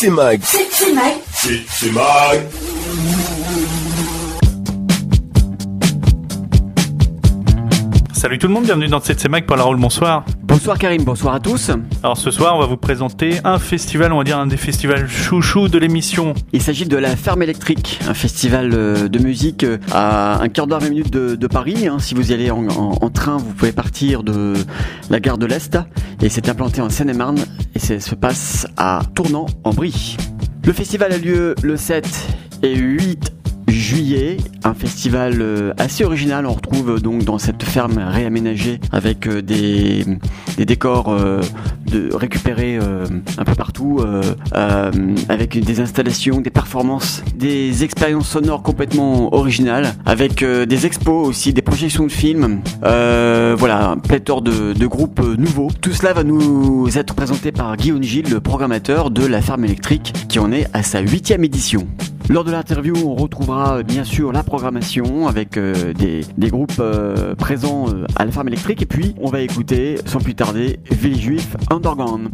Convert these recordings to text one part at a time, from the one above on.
C'est Mag. C'est Mag. C'est Mag. Salut tout le monde, bienvenue dans cette Mag pour la Roule, bonsoir. Bonsoir Karim, bonsoir à tous. Alors ce soir, on va vous présenter un festival, on va dire un des festivals chouchou de l'émission. Il s'agit de la Ferme électrique, un festival euh, de musique euh, à un quart d'heure, 20 minutes de, Paris. Hein. Si vous y allez en, train, vous pouvez partir de la gare de l'Est et c'est implanté en Seine-et-Marne et ça se passe à Tournant en Brie. Le festival a lieu le 7 et 8 juillet, un festival euh, assez original. On retrouve euh, donc dans cette ferme réaménagée avec euh, des, décors de, récupérés un peu partout, avec des installations, des performances, des expériences sonores complètement originales, avec des expos aussi, des projections de films. voilà, un pléthore de, de, groupes nouveaux. Tout cela va nous être présenté par Guillaume Gilles, le programmateur de la ferme électrique, qui en est à sa huitième édition. Lors de l'interview, on retrouvera euh, bien sûr la programmation avec euh, des, groupes euh, présents à la ferme électrique et puis on va écouter sans plus tarder Ville Juif Underground.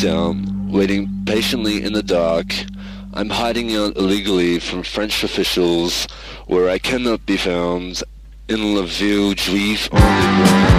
Lockdown, waiting patiently in the dark. I'm hiding out illegally from French officials where I cannot be found in La Ville Juif on the ground.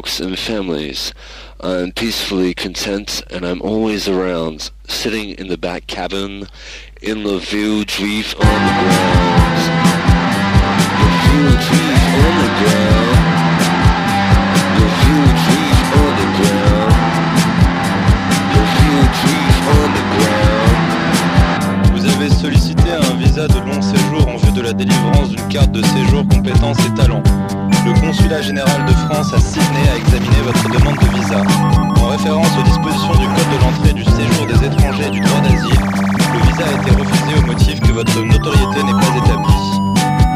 And families. I'm peacefully content and I'm always around, sitting in the back cabin in the view Juif on the ground. The view Juif on the ground. The view Juif on the ground. The on the ground. Vous avez sollicité un visa de long séjour en vue de la délivrance d'une carte de séjour compétences et talents. Le consulat général de France à Sydney a examiné votre demande de visa. En référence aux dispositions du Code de l'entrée du séjour des étrangers et du droit d'asile, le visa a été refusé au motif que votre notoriété n'est pas établie.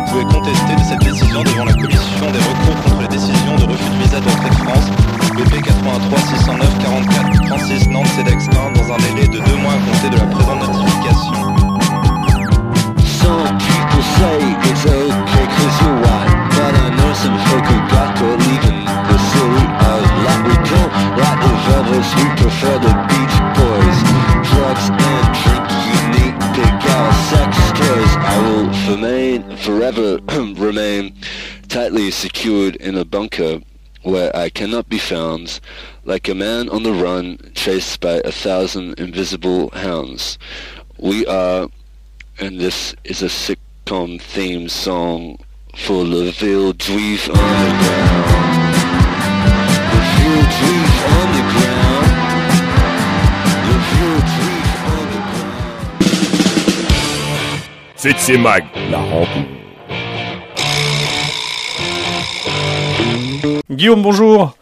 Vous pouvez contester de cette décision devant la commission des recours contre les décisions de refus de visa d'entrée de France, BP 83 609 44 36 Nantes CEDEX 1 dans un délai de deux mois à compter de la présente notification. Some folk who leaving the city of Laputo. Like the we prefer the Beach Boys. Drugs and drink, unique, big gal, sex toys I will remain, forever remain tightly secured in a bunker where I cannot be found, like a man on the run, chased by a thousand invisible hounds. We are, and this is a sitcom theme song for the juif underground. The juif underground. The juif underground. C'est Mag, la rencontre. Guillaume, bonjour.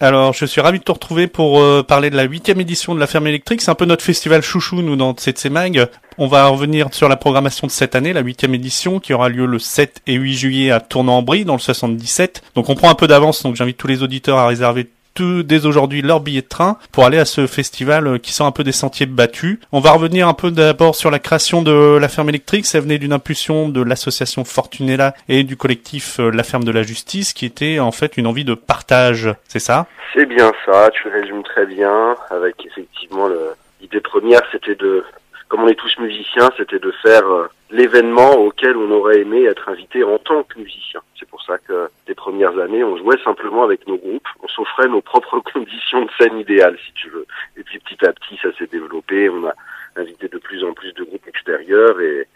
Alors, je suis ravi de te retrouver pour euh, parler de la huitième édition de la ferme électrique. C'est un peu notre festival chouchou, nous, dans CC Mag. On va revenir sur la programmation de cette année, la huitième édition, qui aura lieu le 7 et 8 juillet à Tournant-en-Brie, dans le 77. Donc, on prend un peu d'avance, donc j'invite tous les auditeurs à réserver dès aujourd'hui leur billet de train pour aller à ce festival euh, qui sent un peu des sentiers battus. On va revenir un peu d'abord sur la création de la ferme électrique. Ça venait d'une impulsion de l'association Fortunella et du collectif euh, La Ferme de la Justice qui était en fait une envie de partage. C'est ça? C'est bien ça, tu résumes très bien avec effectivement l'idée première c'était de comme on est tous musiciens, c'était de faire euh, l'événement auquel on aurait aimé être invité en tant que musicien. C'est pour ça que les premières années, on jouait simplement avec nos groupes, on s'offrait nos propres conditions de scène idéales, si tu veux. Et puis petit à petit, ça s'est développé, on a invité de plus en plus de groupes extérieurs et,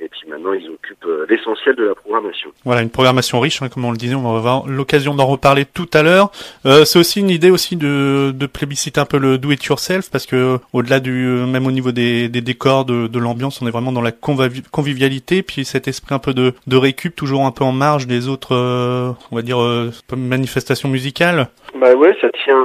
et puis maintenant, ils occupent euh, l'essentiel de la programmation. Voilà, une programmation riche, hein, comme on le disait, on va avoir l'occasion d'en reparler tout à l'heure. Euh, c'est aussi une idée aussi de, de plébisciter un peu le do it yourself, parce que au-delà du, même au niveau des, des décors, de, de l'ambiance, on est vraiment dans la convivi- convivialité, puis cet esprit un peu de, de récup, toujours un peu en marge des autres, euh, on va dire, euh, manifestations musicales. Bah ouais, ça tient,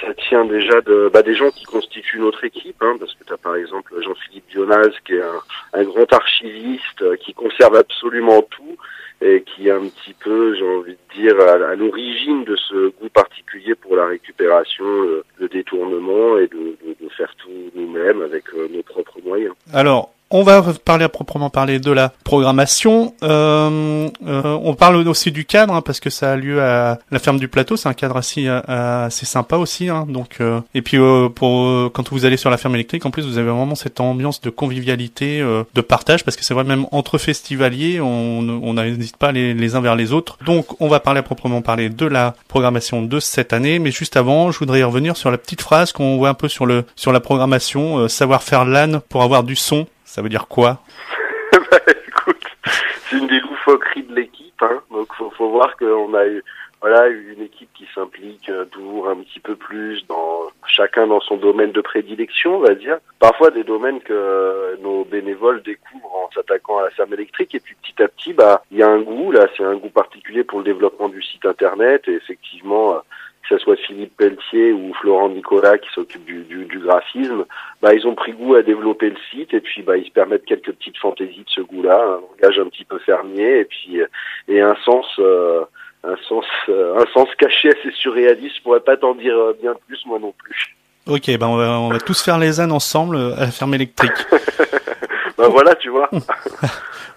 ça tient déjà de, bah, des gens qui constituent notre équipe, hein, parce que tu as par exemple Jean-Philippe Dionaz, qui est un, un grand archiviste, euh, qui conserve absolument tout, et qui est un petit peu, j'ai envie de dire, à, l'origine de ce goût particulier pour la récupération, le, le détournement, et de, de, de faire tout nous-mêmes avec euh, nos propres moyens. Alors, on va parler à proprement parler de la programmation. Euh, euh, on parle aussi du cadre hein, parce que ça a lieu à la ferme du plateau. C'est un cadre assez euh, sympa aussi. Hein, donc euh, et puis euh, pour euh, quand vous allez sur la ferme électrique, en plus vous avez vraiment cette ambiance de convivialité, de partage parce que c'est vrai même entre festivaliers, on on n'hésite pas les, uns vers les autres. Donc on va parler à proprement parler de la programmation de cette année. Mais juste avant, je voudrais y revenir sur la petite phrase qu'on voit un peu sur le sur la programmation, savoir faire l'âne pour avoir du son. Ça veut dire quoi bah, c'est une des loufoqueries de l'équipe, hein. Donc faut, faut voir qu'on a eu voilà une équipe qui s'implique euh, toujours un petit peu plus dans chacun dans son domaine de prédilection, on va dire. Parfois des domaines que nos bénévoles découvrent en s'attaquant à la ferme électrique et puis petit à petit bah il y a un goût là, c'est un goût particulier pour le développement du site internet et effectivement que ce soit Philippe Pelletier ou Florent Nicolas qui s'occupe du, du, du, graphisme, bah, ils ont pris goût à développer le site et puis bah, ils se permettent quelques petites fantaisies de ce goût-là, un langage un petit peu fermier et puis et un sens euh, un sens euh, un sens caché assez surréaliste. Je pourrais pas t'en dire euh, bien plus moi non plus. Ok, ben on va, on va tous faire les ânes ensemble à la ferme électrique. ben voilà, tu vois.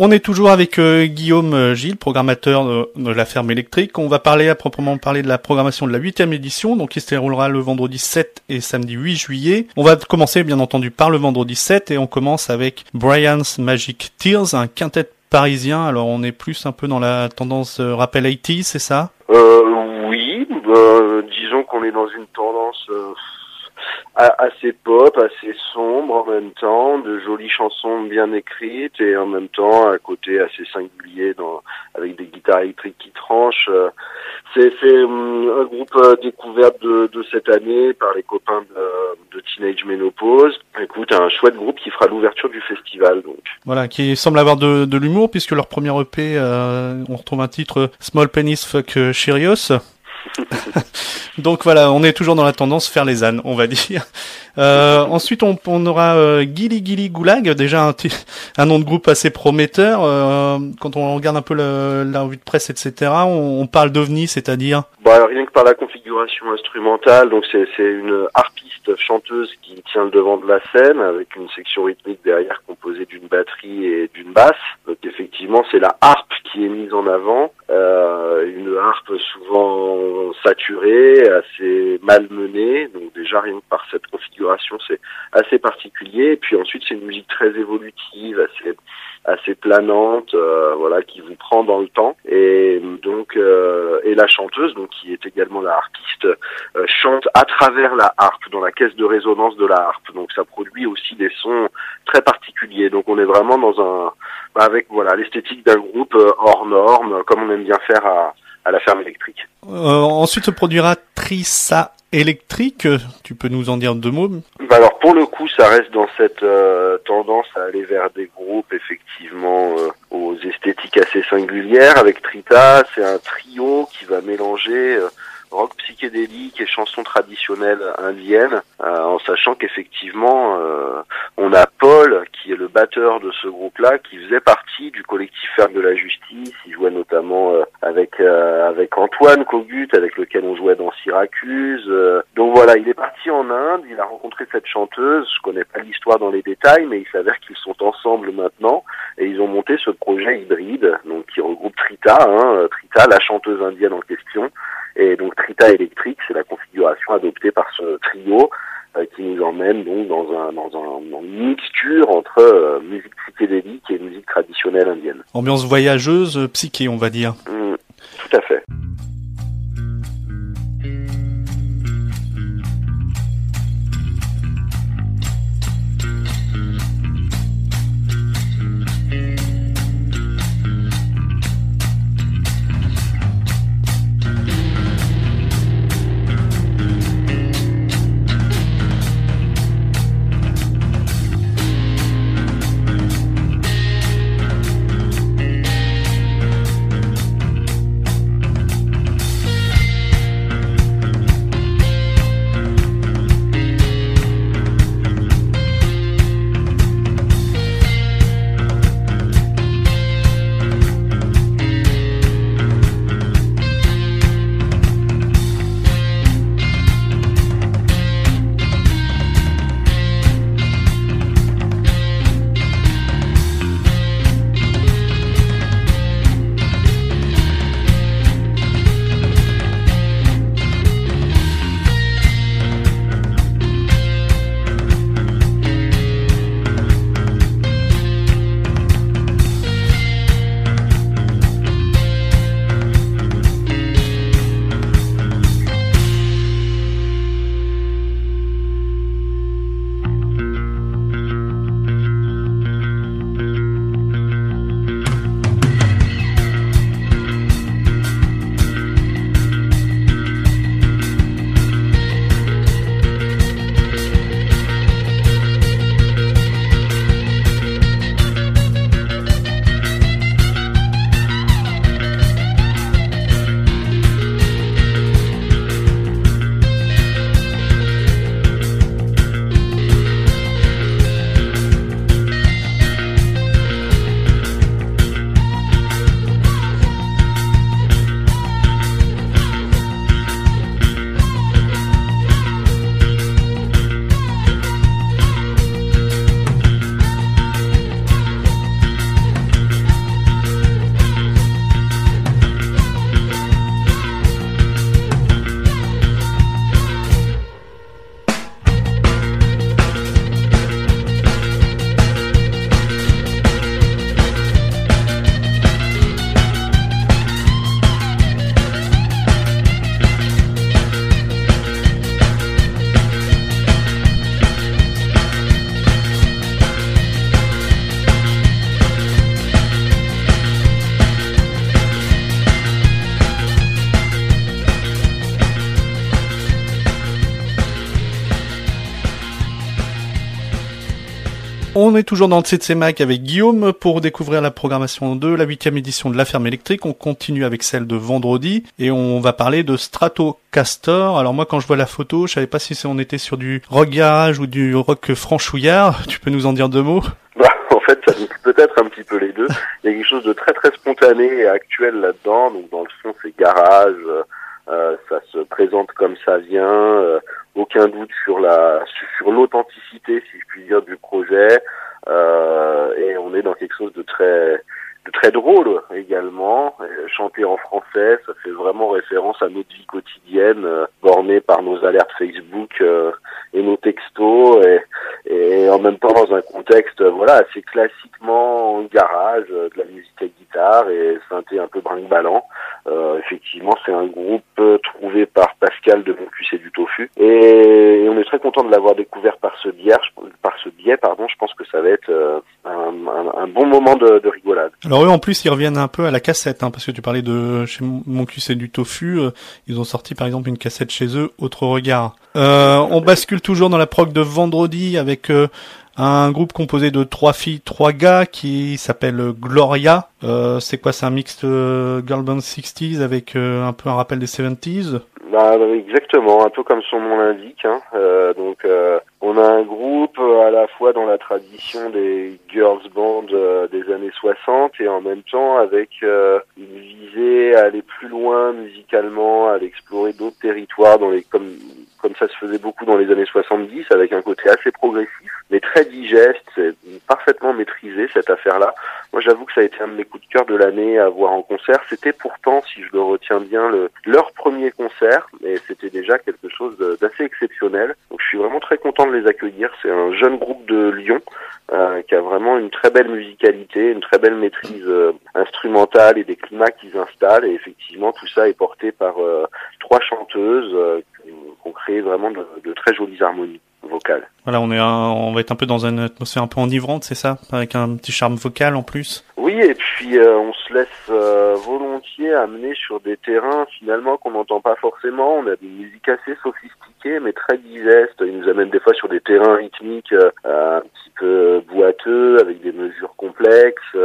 On est toujours avec euh, Guillaume euh, Gilles, programmateur de, la ferme électrique. On va parler à proprement parler de la programmation de la huitième édition, donc qui se déroulera le vendredi 7 et samedi 8 juillet. On va commencer bien entendu par le vendredi 7 et on commence avec Brian's Magic Tears, un quintet parisien. Alors on est plus un peu dans la tendance euh, rappel 80 c'est ça? Euh, Oui, euh, disons qu'on est dans une tendance assez pop, assez sombre en même temps, de jolies chansons bien écrites et en même temps un côté assez singulier avec des guitares électriques qui tranchent. C'est hum, un groupe euh, découvert de, cette année par les copains de, Teenage Menopause. Écoute, un chouette groupe qui fera l'ouverture du festival. Voilà, qui semble avoir de, l'humour puisque leur premier EP, euh, on retrouve un titre Small Penis Fuck euh, Cheerios. Donc voilà, on est toujours dans la tendance faire les ânes, on va dire. Euh, ensuite, on, on aura euh, Gilly Gilly Goulag, déjà un, un nom de groupe assez prometteur. Euh, quand on regarde un peu le- la revue de presse, etc., on, on parle d'ovni, c'est-à-dire alors, rien que par la configuration instrumentale, donc c'est une chanteuse qui tient le devant de la scène avec une section rythmique derrière composée d'une batterie et d'une basse. Donc effectivement, c'est la harpe qui est mise en avant, euh, une harpe souvent saturée, assez malmenée. Donc déjà rien que par cette configuration, c'est assez particulier. Et puis ensuite, c'est une musique très évolutive, assez assez planante, euh, voilà, qui vous prend dans le temps. Et donc, euh, et la chanteuse, donc qui est également la harpiste, euh, chante à travers la harpe, dans la caisse de résonance de la harpe. Donc, ça produit aussi des sons très particuliers. Donc, on est vraiment dans un, bah, avec voilà, l'esthétique d'un groupe euh, hors norme, comme on aime bien faire à, à la ferme électrique. Euh, ensuite se produira Trissa Électrique. Tu peux nous en dire deux mots Bah alors pour le coup, ça reste dans cette euh, tendance à aller vers des groupes effectivement euh, aux esthétiques assez singulières. Avec Trita, c'est un trio qui va mélanger euh, rock psychédélique et chansons traditionnelles indiennes, euh, en sachant qu'effectivement euh, on a Paul qui est le batteur de ce groupe-là, qui faisait partie du collectif Ferme de la Justice. Il jouait notamment euh, avec euh, avec Antoine Kogut, avec lequel on jouait dans Syracuse. Euh, donc voilà, il est parti en Inde, il a rencontré cette chanteuse. Je connais pas l'histoire dans les détails, mais il s'avère qu'ils sont ensemble maintenant et ils ont monté ce projet hybride, donc qui regroupe Trita, hein, Trita, la chanteuse indienne en question. Et donc Trita électrique, c'est la configuration adoptée par ce trio euh, qui nous emmène donc dans, un, dans, un, dans une mixture entre euh, musique psychédélique et musique traditionnelle indienne. Ambiance voyageuse, euh, psyché, on va dire. Mm, tout à fait. On est toujours dans le Mac avec Guillaume pour découvrir la programmation de la huitième édition de la ferme électrique. On continue avec celle de vendredi et on va parler de Stratocaster. Alors moi quand je vois la photo, je savais pas si on était sur du rock garage ou du rock franchouillard. Tu peux nous en dire deux mots? Bah, en fait, peut-être un petit peu les deux. Il y a quelque chose de très très spontané et actuel là-dedans. Donc dans le fond, c'est garage. Euh, ça se présente comme ça vient. Euh, aucun doute sur la sur l'authenticité, si je puis dire, du projet. Euh, et on est dans quelque chose de très très drôle également. chanter en français, ça fait vraiment référence à notre vie quotidienne, bornée par nos alertes Facebook et nos textos, et, et, en même temps dans un contexte voilà assez classiquement en garage, de la musique à guitare et synthé un peu brinque-ballant. Euh, effectivement, c'est un groupe euh, trouvé par Pascal de Moncus et du Tofu, et, on est très content de l'avoir découvert par ce biais. Par ce biais, pardon. Je pense que ça va être euh, un, un, bon moment de, de, rigolade. Eux, en plus, ils reviennent un peu à la cassette, hein, parce que tu parlais de chez Moncus et du Tofu. ils ont sorti par exemple une cassette chez eux, Autre Regard. on bascule toujours dans la prog de vendredi avec un groupe composé de trois filles, trois gars qui s'appelle Gloria. Euh, c'est quoi C'est un mix de girl band 60s avec euh, un peu un rappel des 70s bah, Exactement, un peu comme son nom l'indique. Hein. Euh, donc on a un groupe à la fois dans la tradition des girls band des années 60 et en même temps avec une visée à aller plus loin musicalement, à explorer d'autres territoires dans les comme comme ça se faisait beaucoup dans les années 70 avec un côté assez progressif mais très digeste, c'est parfaitement maîtrisé cette affaire-là. Moi, j'avoue que ça a été un de mes coups de cœur de l'année à voir en concert. C'était pourtant, si je le retiens bien, le, leur premier concert, et c'était déjà quelque chose d'assez exceptionnel. Donc, je suis vraiment très content de les accueillir. C'est un jeune groupe de Lyon euh, qui a vraiment une très belle musicalité, une très belle maîtrise euh, instrumentale et des climats qu'ils installent. Et effectivement, tout ça est porté par euh, trois chanteuses qui ont créé vraiment de, de très jolies harmonies Voilà, on est on va être un peu dans une atmosphère un peu enivrante, c'est ça, avec un petit charme vocal en plus? Oui, et puis euh, on se laisse euh, volontiers amener sur des terrains finalement qu'on n'entend pas forcément. On a des musiques assez sophistiquées, mais très digestes. Ils nous amènent des fois sur des terrains rythmiques euh, un petit peu boiteux, avec des mesures complexes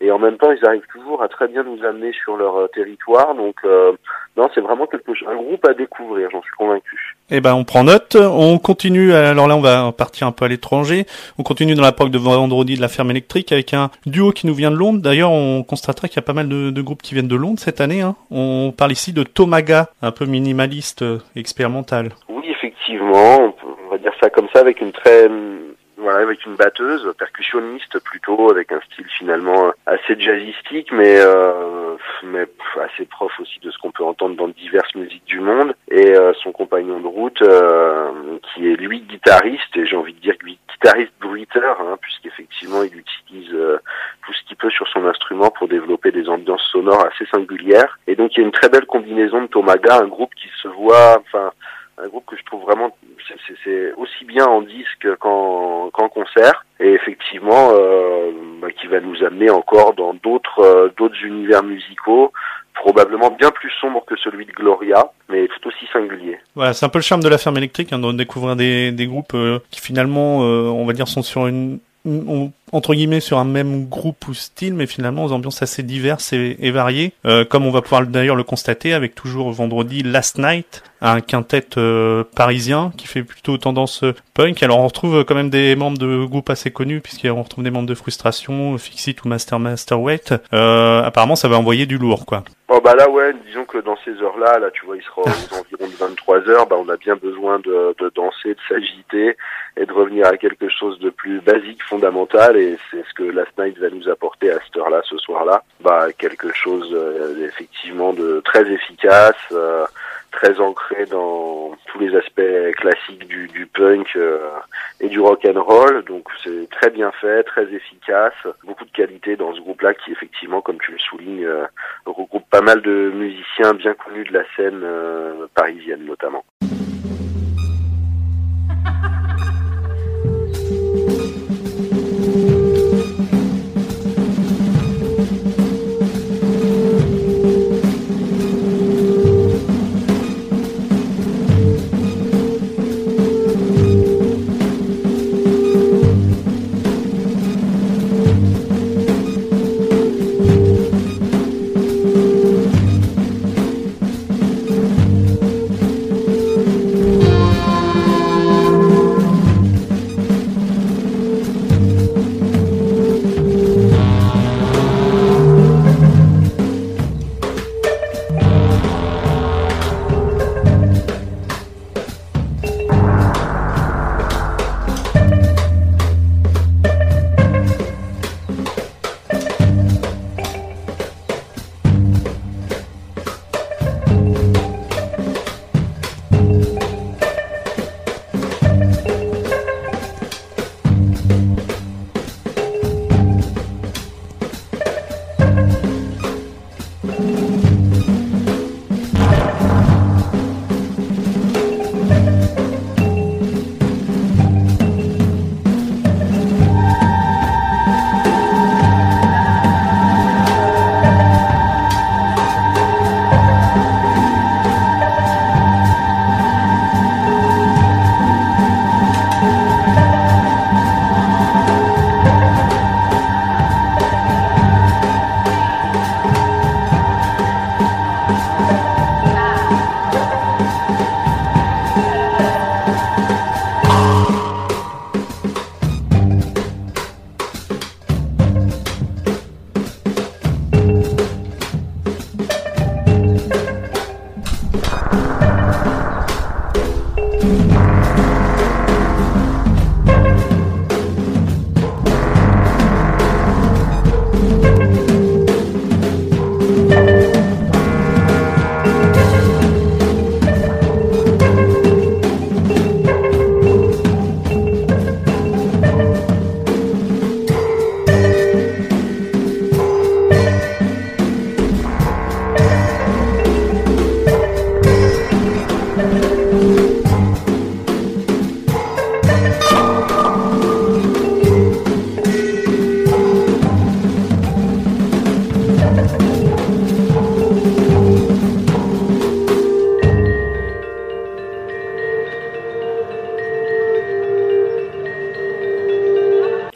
et en même temps ils arrivent toujours à très bien nous amener sur leur euh, territoire. Donc euh, non c'est vraiment quelque chose un groupe à découvrir j'en suis convaincu. Eh ben on prend note. On continue. Alors là on va partir un peu à l'étranger. On continue dans la POC de vendredi de la ferme électrique avec un duo qui nous vient de Londres. D'ailleurs on constatera qu'il y a pas mal de, de, groupes qui viennent de Londres cette année hein. on parle ici de Tomaga un peu minimaliste euh, expérimental. Oui effectivement. On va dire ça comme ça avec une très voilà, avec une batteuse, percussionniste plutôt, avec un style finalement assez jazzistique, mais euh, mais assez prof aussi de ce qu'on peut entendre dans diverses musiques du monde. Et euh, son compagnon de route, euh, qui est lui guitariste, et j'ai envie de dire guitariste bruiteur, hein, puisqu'effectivement il utilise euh, tout ce qu'il peut sur son instrument pour développer des ambiances sonores assez singulières. Et donc il y a une très belle combinaison de Tomaga, un groupe qui se voit, enfin un groupe que je trouve vraiment c'est aussi bien en disque qu'en concert et effectivement euh, bah, qui va nous amener encore dans d'autres euh, d'autres univers musicaux probablement bien plus sombres que celui de Gloria mais tout aussi singulier. Voilà, c'est un peu le charme de la ferme électrique hein, de découvrir des, des groupes euh, qui finalement on va dire sont sur une entre guillemets sur un même groupe ou style, mais finalement aux ambiances assez diverses et, et variées, euh, comme on va pouvoir d'ailleurs le constater avec toujours vendredi Last Night, un quintet euh, parisien qui fait plutôt tendance euh, punk. Alors on retrouve quand même des membres de groupes assez connus puisqu'on retrouve des membres de Frustration, Fixit ou Master Master Weight. apparemment ça va envoyer du lourd quoi. Oh bah là ouais, disons que dans ces heures-là, là tu vois, il sera aux environs de 23 heures, bah on a bien besoin de, de danser, de s'agiter et de revenir à quelque chose de plus basique, fondamental et c'est ce que Last Night va nous apporter à cette heure-là, ce soir-là. Bah quelque chose euh, effectivement de très efficace, euh, très ancré dans tous les aspects classiques du, du punk euh, et du rock and roll. Donc c'est très bien fait, très efficace, beaucoup de qualité dans ce groupe-là qui effectivement, comme tu le soulignes, regroupe pas mal de musiciens bien connus de la scène parisienne notamment.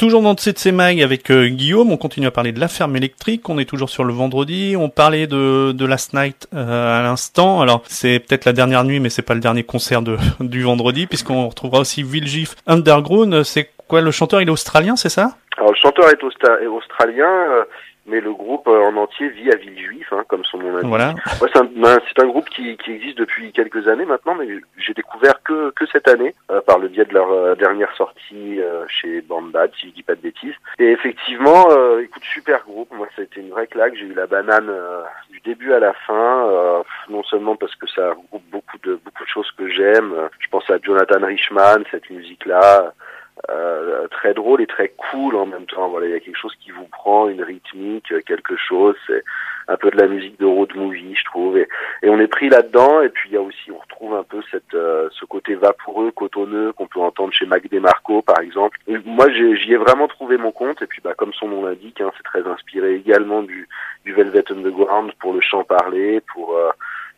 Toujours dans CC Mag avec euh, Guillaume, on continue à parler de la ferme électrique, on est toujours sur le vendredi, on parlait de, Last Night euh, à l'instant, alors c'est peut-être la dernière nuit mais c'est pas le dernier concert de, du vendredi puisqu'on retrouvera aussi Villagif Underground, c'est quoi le chanteur il est australien c'est ça? Alors le chanteur est australien, euh, mais le groupe euh, en entier vit à Villejuif, hein, comme son nom l'indique. Voilà. Ouais, c'est un, ben, c'est un groupe qui, qui existe depuis quelques années maintenant, mais j'ai découvert que, que cette année, euh, par le biais de leur euh, dernière sortie euh, chez Bandad, si je dis pas de bêtises. Et effectivement, euh, écoute, super groupe. Moi, ça a été une vraie claque. J'ai eu la banane euh, du début à la fin, euh, non seulement parce que ça regroupe beaucoup de beaucoup de choses que j'aime. Je pense à Jonathan Richman, cette musique-là. Euh, très drôle et très cool en même temps. Voilà, il y a quelque chose qui vous prend, une rythmique, quelque chose. C'est un peu de la musique de road movie, je trouve. Et, et on est pris là-dedans. Et puis il y a aussi, on retrouve un peu cette, euh, ce côté vaporeux, cotonneux qu'on peut entendre chez Mac DeMarco, par exemple. Et moi, j'y ai vraiment trouvé mon compte. Et puis, bah, comme son nom l'indique, hein, c'est très inspiré également du, du Velvet Underground pour le chant parlé, pour euh,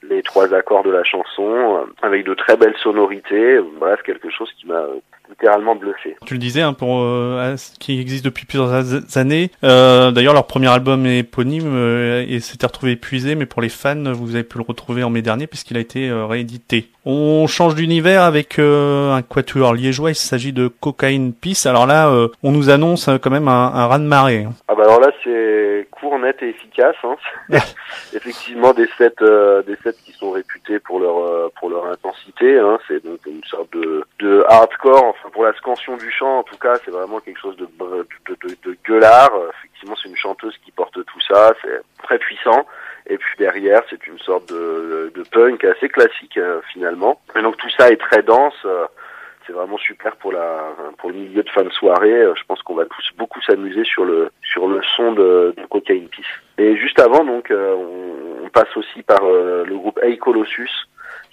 les trois accords de la chanson, euh, avec de très belles sonorités. Bref, quelque chose qui m'a littéralement bluffé. Tu le disais, hein, pour euh, qui existe depuis plusieurs années. Euh, D'ailleurs, leur premier album est éponyme euh, et s'était retrouvé épuisé, mais pour les fans, vous avez pu le retrouver en mai dernier puisqu'il a été euh, réédité. On change d'univers avec euh, un quatuor liégeois. Il s'agit de Cocaine Peace. Alors là, euh, on nous annonce quand même un, un raz de marée. hein. Ah bah alors là c'est court, net et efficace. Hein. C'est Effectivement des sets, euh, des sets qui sont réputés pour leur euh, pour leur intensité. Hein. C'est donc une sorte de, de hardcore. Enfin pour la scansion du chant en tout cas, c'est vraiment quelque chose de de, de, de gueulard. Euh, Effectivement c'est une chanteuse qui porte tout ça. C'est très puissant. Et puis derrière c'est une sorte de, de punk assez classique euh, finalement. Et donc tout ça est très dense. euh, c'est vraiment super pour la pour le milieu de fin de soirée. Euh, Je pense qu'on va tous beaucoup s'amuser sur le sur le son de, de Cocaine Peace. Et juste avant, donc, on, on passe aussi par le groupe Hey Colossus.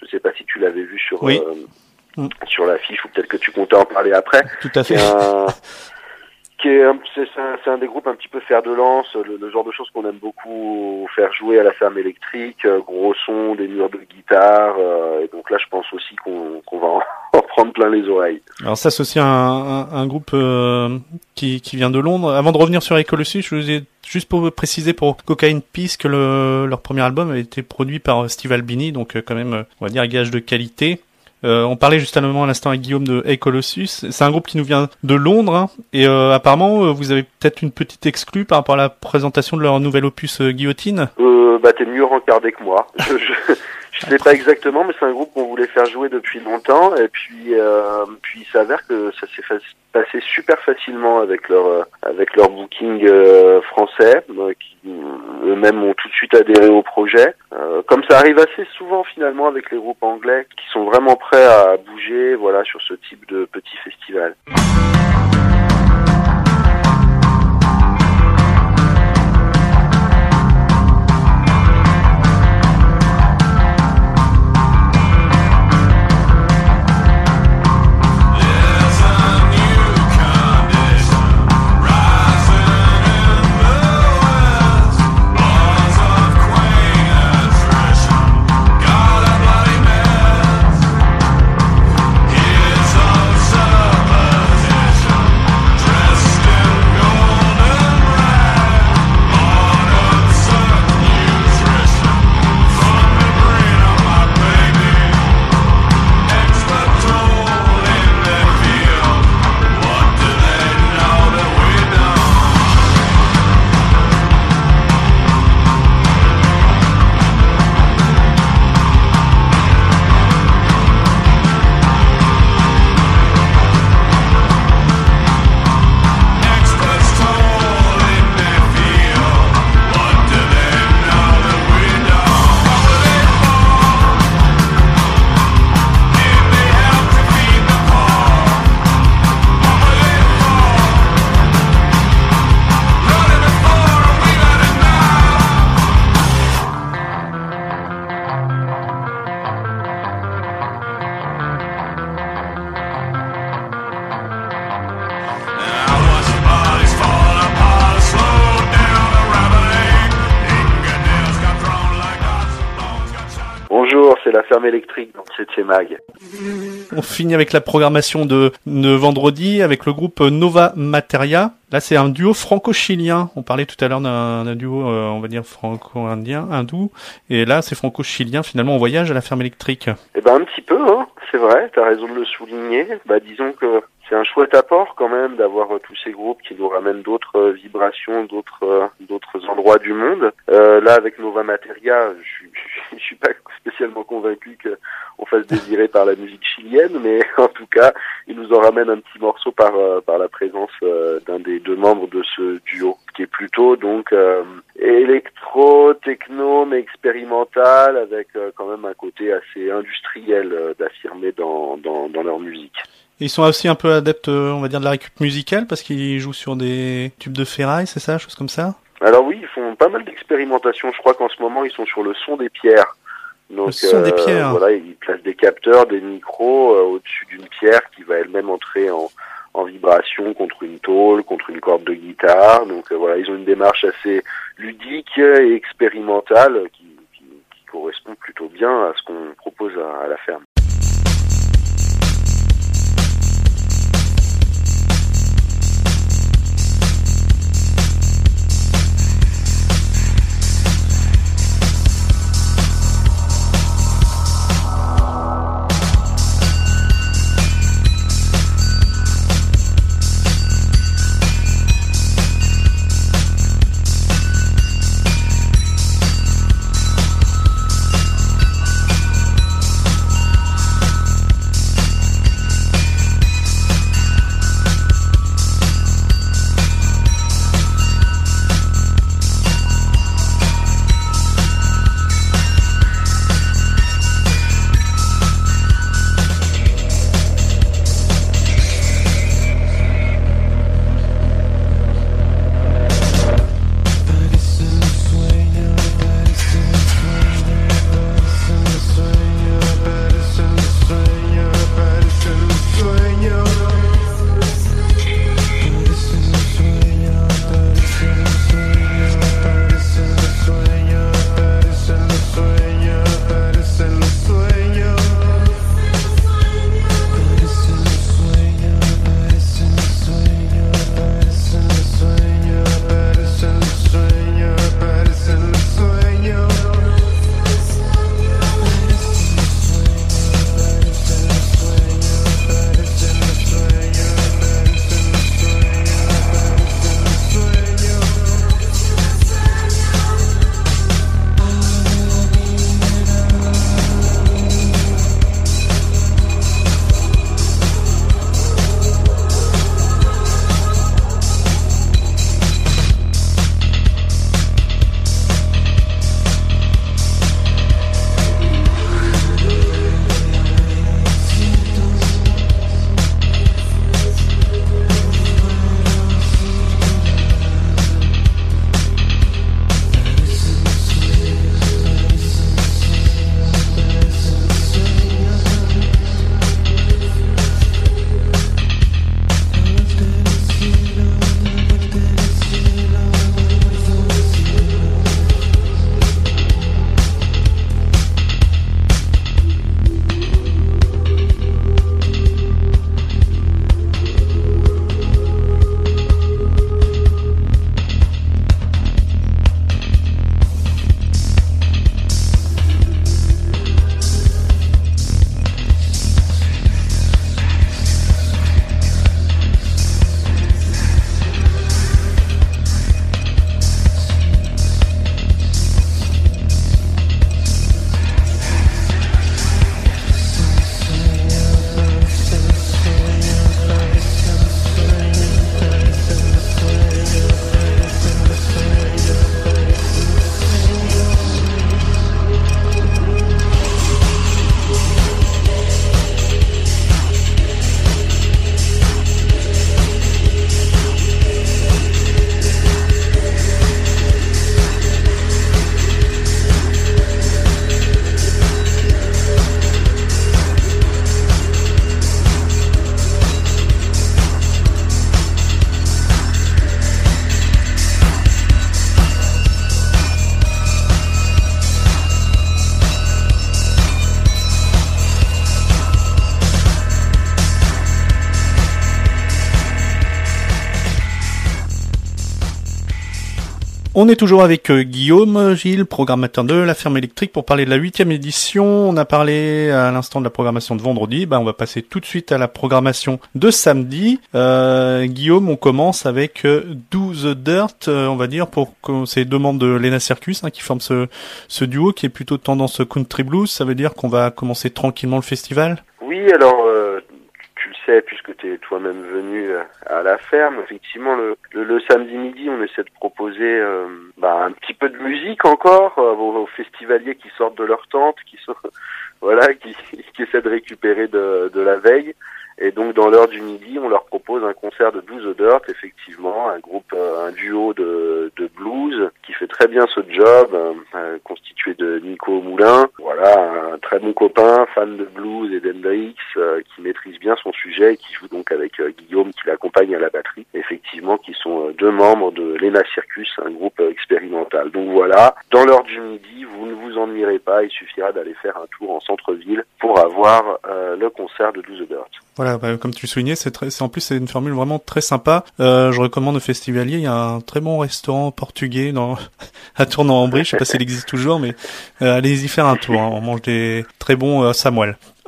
Je sais pas si tu l'avais vu sur Oui. Mm. sur l'affiche ou peut-être que tu comptais en parler après. Tout à fait. qui est un, c'est, c'est un, c'est un des groupes un petit peu fer de lance, le, le genre de choses qu'on aime beaucoup faire jouer à la ferme électrique, euh, gros son, des murs de guitare, euh, et donc là je pense aussi qu'on, qu'on va en, en prendre plein les oreilles. Alors ça, c'est aussi un, un, un groupe euh, qui, qui vient de Londres. Avant de revenir sur Ecolossus, je vous ai juste pour préciser pour Cocaine Peace que le, leur premier album a été produit par Steve Albini, donc euh, quand même, euh, on va dire, gage de qualité. Euh, on parlait justement à l'instant avec Guillaume de Hey Colossus. C'est un groupe qui nous vient de Londres hein, et euh, apparemment euh, vous avez peut-être une petite exclue par rapport à la présentation de leur nouvel opus euh, Guillotine. Euh, bah t'es mieux rencardé que moi. Je, je, sais pas exactement, mais c'est un groupe qu'on voulait faire jouer depuis longtemps, et puis euh, puis il s'avère que ça s'est passé super facilement avec leur euh, avec leur booking euh, français, euh, qui eux-mêmes ont tout de suite adhéré au projet. Comme ça arrive assez souvent finalement avec les groupes anglais qui sont vraiment prêts à bouger, voilà, sur ce type de petit festival. Mag. On finit avec la programmation de, de vendredi avec le groupe Nova Materia. Là, c'est un duo franco-chilien. On parlait tout à l'heure d'un duo, euh, on va dire franco-indien, hindou. Et là, c'est franco-chilien. Finalement, on voyage à la ferme électrique. Eh ben un petit peu, hein, c'est vrai, t'as raison de le souligner. Bah disons que c'est un chouette apport quand même d'avoir euh, tous ces groupes qui nous ramènent d'autres euh, vibrations, d'autres d'autres endroits du monde. Euh, là avec Nova Materia, je suis je suis pas spécialement convaincu que on fasse désirer par la musique chilienne, mais en tout cas, ils nous en ramènent un petit morceau par euh, par la présence euh, d'un des deux membres de ce duo, qui est plutôt donc euh, électro, techno, mais expérimental, avec euh, quand même un côté assez industriel d'affirmer dans, dans leur musique. Ils sont aussi un peu adeptes, on va dire, de la récup musicale parce qu'ils jouent sur des tubes de ferraille, c'est ça, choses comme ça? Alors oui, ils font pas mal d'expérimentations. Je crois qu'en ce moment, ils sont sur le son des pierres. Donc, Le son des pierres. Voilà, ils placent des capteurs, des micros euh, au-dessus d'une pierre qui va elle-même entrer en, en vibration contre une tôle, contre une corde de guitare. Donc euh, voilà, ils ont une démarche assez ludique et expérimentale qui, qui, qui correspond plutôt bien à ce qu'on propose à- à la ferme. On est toujours avec euh, Guillaume Gilles, programmateur de la ferme électrique, pour parler de la huitième édition. On a parlé à l'instant de la programmation de vendredi. Ben, on va passer tout de suite à la programmation de samedi. Euh, Guillaume, on commence avec euh, 12 Dirt, euh, on va dire, pour ces deux membres de Lena Circus hein, qui forment ce, ce duo qui est plutôt tendance country blues. Ça veut dire qu'on va commencer tranquillement le festival? Oui, alors euh, puisque tu es toi-même venu euh, à la ferme. Effectivement, le, le, le samedi midi, on essaie de proposer euh, bah, un petit peu de musique encore euh, aux, aux festivaliers qui sortent de leur tente, qui sont voilà, qui, qui essaient de récupérer de, de la veille. Et donc dans l'heure du midi, on leur propose un concert de Blues Dirt, effectivement, un groupe, euh, un duo de, de blues qui fait très bien ce job, euh, euh, constitué de Nico Moulin, voilà, un très bon copain, fan de blues et d'Hendrix, euh, qui maîtrise bien son sujet et qui joue donc avec Guillaume qui l'accompagne à la batterie, effectivement, qui sont deux membres de Lena Circus, un groupe expérimental. Donc voilà, dans l'heure du midi, vous ne vous ennuierez pas, il suffira d'aller faire un tour en centre-ville pour avoir le concert de Blues Dirt. Voilà, bah, comme tu le soulignais, c'est très, en plus c'est une formule vraiment très sympa. Euh, je recommande au festivalier. Il y a un très bon restaurant portugais dans à Tournan-en-Brie. Je sais pas s'il existe toujours, mais euh, allez-y faire un tour. hein. On mange des très bons euh.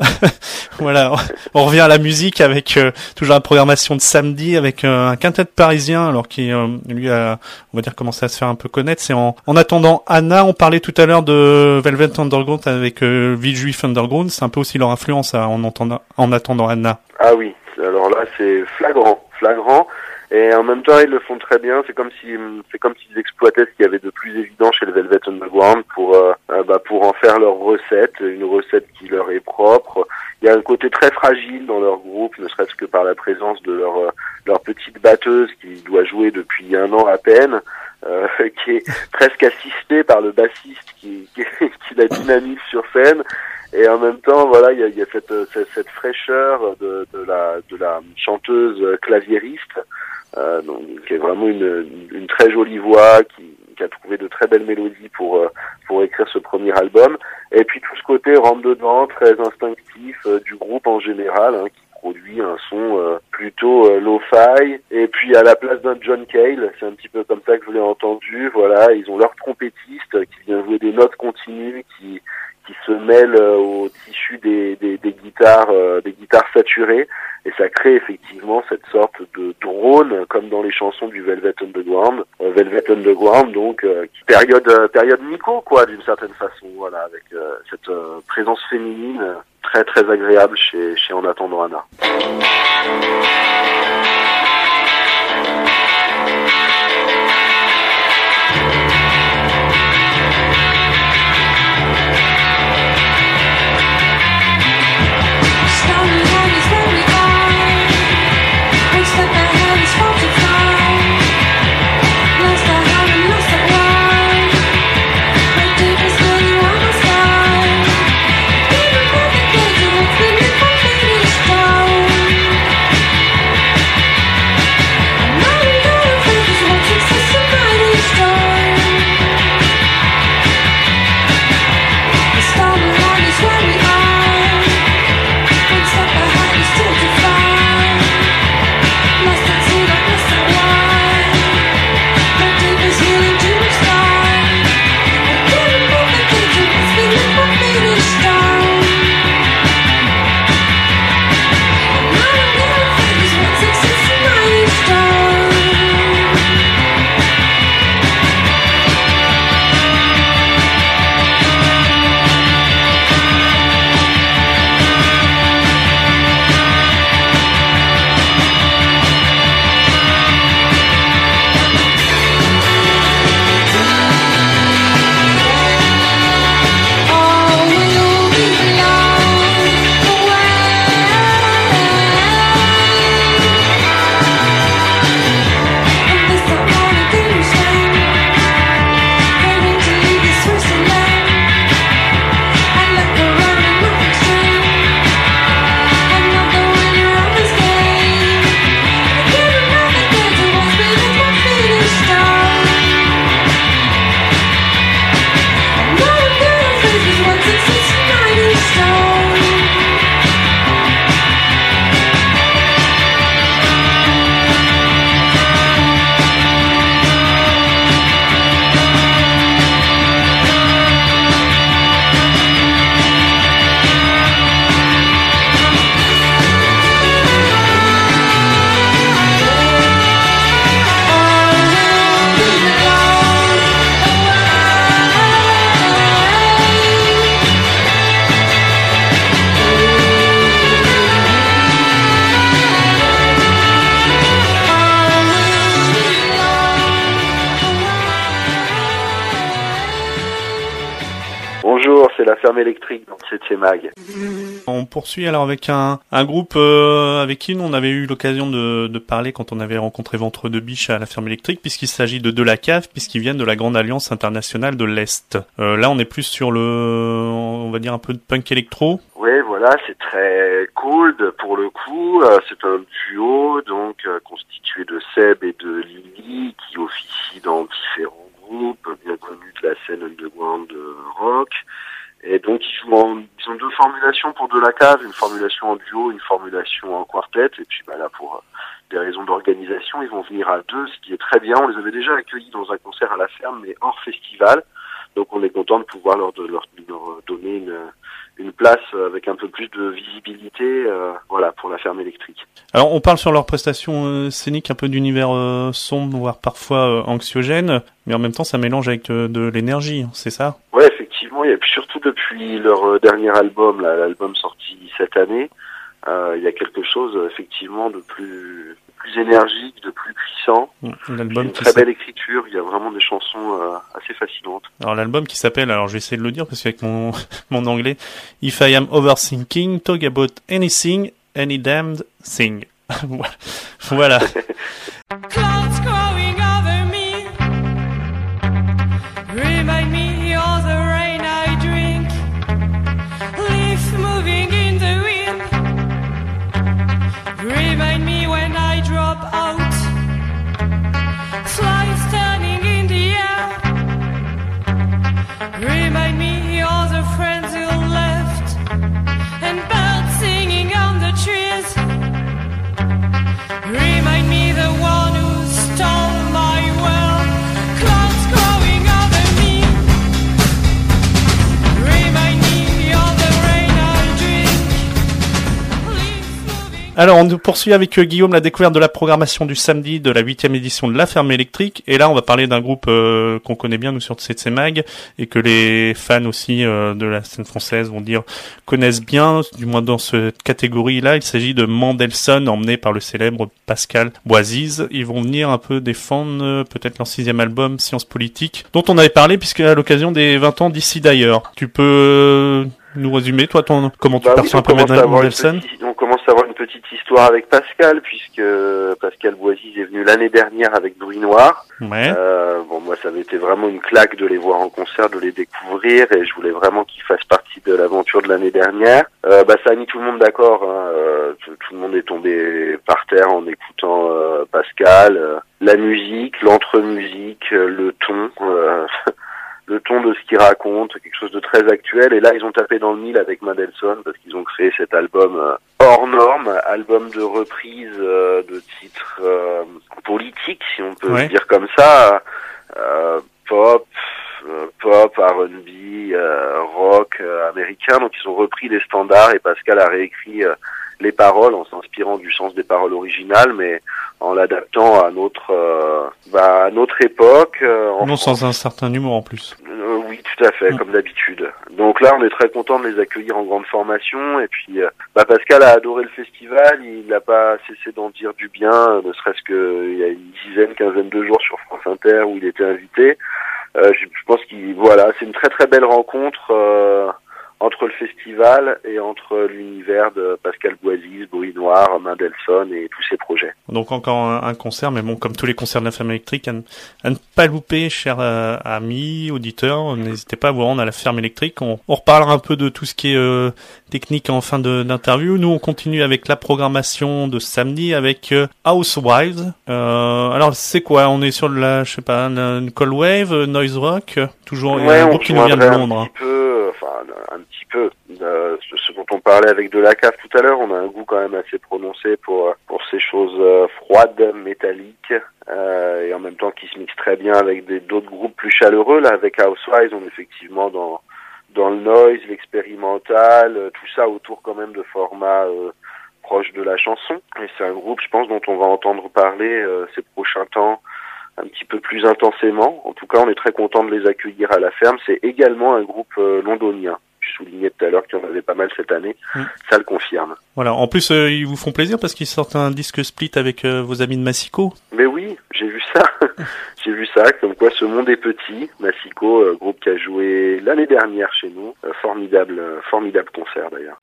voilà, on revient à la musique avec euh, toujours la programmation de samedi avec euh, un quintet parisien, alors qui euh, lui a, on va dire, commencé à se faire un peu connaître. C'est en, en attendant Anna. On parlait tout à l'heure de Velvet Underground avec euh, Underground. C'est un peu aussi leur influence à- en, entendant, en attendant Anna. Ah oui, alors là c'est flagrant, flagrant. Et en même temps, ils le font très bien. C'est comme si, c'est comme s'ils exploitaient ce qu'il y avait de plus évident chez le Velvet Underground pour, euh, euh, bah, pour en faire leur recette, une recette qui leur est propre. Il y a un côté très fragile dans leur groupe, ne serait-ce que par la présence de leur, euh, leur petite batteuse qui doit jouer depuis un an à peine. euh, qui est presque assistée par le bassiste qui, qui, qui la dynamise sur scène et en même temps voilà il y a, y a cette, cette, cette fraîcheur de, de la de la chanteuse claviériste euh, donc, qui est vraiment une, une très jolie voix qui, qui a trouvé de très belles mélodies pour euh, pour écrire ce premier album. Et puis tout ce côté rentre dedans très instinctif euh, du groupe en général hein, qui produit un son euh, plutôt lo-fi. Et puis à la place d'un John Cale c'est un petit peu comme ça que je l'ai entendu voilà ils ont leur trompettiste qui vient jouer des notes continues qui qui se mêlent euh, au tissu des, des, des guitares euh, des guitares saturées. Et ça crée effectivement cette sorte de drone comme dans les chansons du Velvet Underground. Euh, Velvet Underground donc euh, période euh, période Nico quoi d'une certaine façon voilà avec cette présence féminine très très agréable chez chez En attendant Anna ferme électrique dans le 7 mag. On poursuit alors avec un, un groupe euh, avec qui nous, on avait eu l'occasion de, de parler quand on avait rencontré Ventre de Biche à la ferme électrique, puisqu'il s'agit de De la Cave, puisqu'ils viennent de la Grande Alliance Internationale de l'Est. Euh, là, on est plus sur le, on va dire un peu de punk électro. Oui, voilà, c'est très cold pour le coup. Euh, c'est un duo donc constitué de Seb et de Lily qui officient dans différents groupes bien connus de la scène underground rock. Et donc ils jouent en, ils ont deux formulations pour De la Cave, une formulation en duo, une formulation en quartet. Et puis bah là pour euh, des raisons d'organisation, ils vont venir à deux, ce qui est très bien. On les avait déjà accueillis dans un concert à la ferme, mais hors festival. Donc on est content de pouvoir leur, leur, leur donner une, une place avec un peu plus de visibilité, euh, voilà, pour la ferme électrique. Alors, on parle sur leurs prestations euh, scéniques un peu d'univers euh, sombre, voire parfois euh, anxiogène, mais en même temps, ça mélange avec euh, de l'énergie, hein, c'est ça? Ouais, effectivement, et puis surtout depuis leur euh, dernier album, l'album sorti cette année, euh, il y a quelque chose euh, effectivement de plus, plus énergique, de plus puissant. L'album une très belle écriture, il y a vraiment des chansons euh, assez fascinantes. Alors l'album qui s'appelle, alors je vais essayer de le dire parce qu'avec mon mon anglais, If I Am Overthinking, Talk About Anything, Any Damned Thing. voilà. remind me Alors on poursuit avec euh, Guillaume la découverte de la programmation du samedi de la huitième édition de La Ferme électrique. Et là on va parler d'un groupe euh, qu'on connaît bien nous sur CC Mag et que les fans aussi euh, de la scène française vont dire connaissent bien, du moins dans cette catégorie-là. Il s'agit de Mandelson emmené par le célèbre Pascal Boisise. Ils vont venir un peu défendre peut-être leur sixième album Science Politique dont on avait parlé puisque à l'occasion des 20 ans d'ici d'ailleurs. Tu peux nous résumer toi ton comment tu Bah oui, perçois un peu Mandelson? Petite- histoire avec Pascal, puisque Pascal Boisise est venu l'année dernière avec Bruit Noir. Ouais. Euh, bon, moi, ça été vraiment une claque de les voir en concert, de les découvrir, et je voulais vraiment qu'ils fassent partie de l'aventure de l'année dernière. Euh, bah, ça a mis tout le monde d'accord. Hein. Euh, tout, tout le monde est tombé par terre en écoutant euh, Pascal. Euh, la musique, l'entre-musique, le ton. le ton de ce qu'il raconte, quelque chose de très actuel. Et là, ils ont tapé dans le mille avec Mandelson parce qu'ils ont créé cet album euh, hors norme, album de reprise euh, de titres euh, politiques, si on peut Ouais. dire comme ça, euh, pop, euh, pop, R&B, euh, rock euh, américain. Donc, ils ont repris des standards et Pascal a réécrit euh, les paroles en s'inspirant du sens des paroles originales, mais en l'adaptant à notre euh, bah, à notre époque. euh, Non sans un certain humour en plus. euh, oui, tout à fait, Mm. comme d'habitude. Donc là, on est très content de les accueillir en grande formation. Et puis, bah, Pascal a adoré le festival. Il n'a pas cessé d'en dire du bien, ne serait-ce qu'il y a une dizaine, quinzaine de jours sur France Inter où il était invité. Je, pense qu'il, voilà, c'est une très très belle rencontre entre le festival et entre l'univers de Pascal Boisis, Bruit Noir, Mandelson et tous ses projets. Donc encore un, un concert, mais bon, comme tous les concerts de la femme électrique, à ne, à ne pas louper, chers euh, amis, auditeurs, n'hésitez pas à vous rendre à la ferme électrique. On, on reparlera un peu de tout ce qui est euh, technique en fin d'interview. Nous, on continue avec la programmation de samedi avec euh, Housewives. Euh, alors, c'est quoi? On est sur de la, je sais pas, une, une cold wave, euh, noise rock, toujours Ouais, un groupe qui nous vient de Londres. Un petit peu, enfin un petit peu. Euh, ce, dont on parlait avec de la cave tout à l'heure, on a un goût quand même assez prononcé pour pour ces choses euh, froides, métalliques, euh, et en même temps qui se mixent très bien avec d'autres groupes plus chaleureux. Là, avec Housewives, on est effectivement dans dans le noise, l'expérimental, euh, tout ça autour quand même de formats euh, proches de la chanson. Et c'est un groupe, je pense, dont on va entendre parler euh, ces prochains temps un petit peu plus intensément. En tout cas, on est très content de les accueillir à la ferme. C'est également un groupe euh, londonien. soulignais tout à l'heure qu'il y en avait pas mal cette année, ça le confirme. Voilà. En plus, euh, ils vous font plaisir parce qu'ils sortent un disque split avec euh, vos amis de Massico. Mais oui, j'ai vu ça. j'ai vu ça, comme quoi ce monde est petit. Massico, euh, groupe qui a joué l'année dernière chez nous. Euh, formidable, euh, formidable concert d'ailleurs.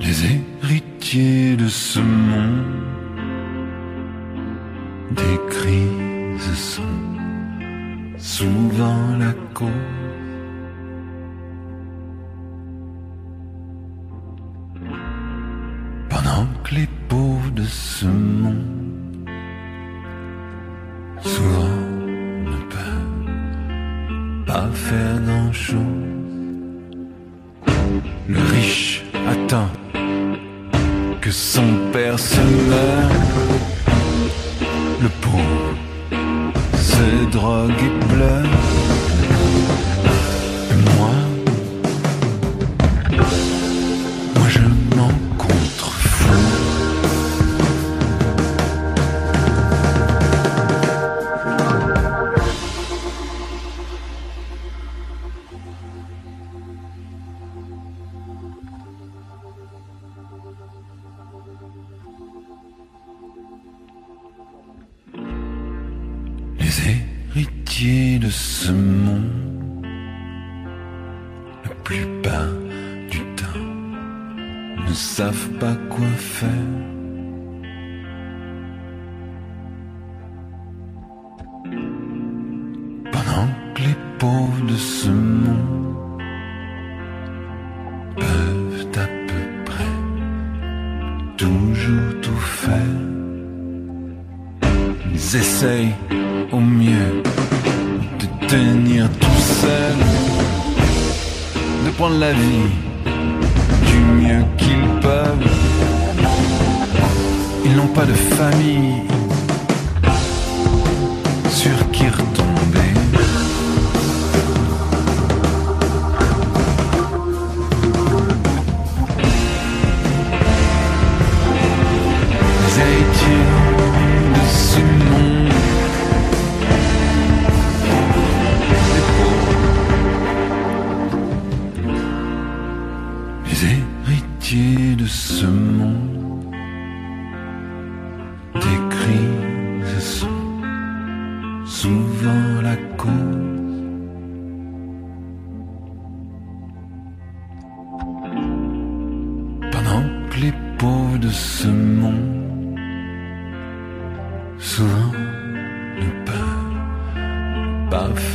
Les héritiers de ce monde des crises sont souvent la cause. Pendant que les pauvres de ce monde souvent ne peuvent pas faire grand chose. Le riche attend que son père se meure. Le pauvre se drogue et.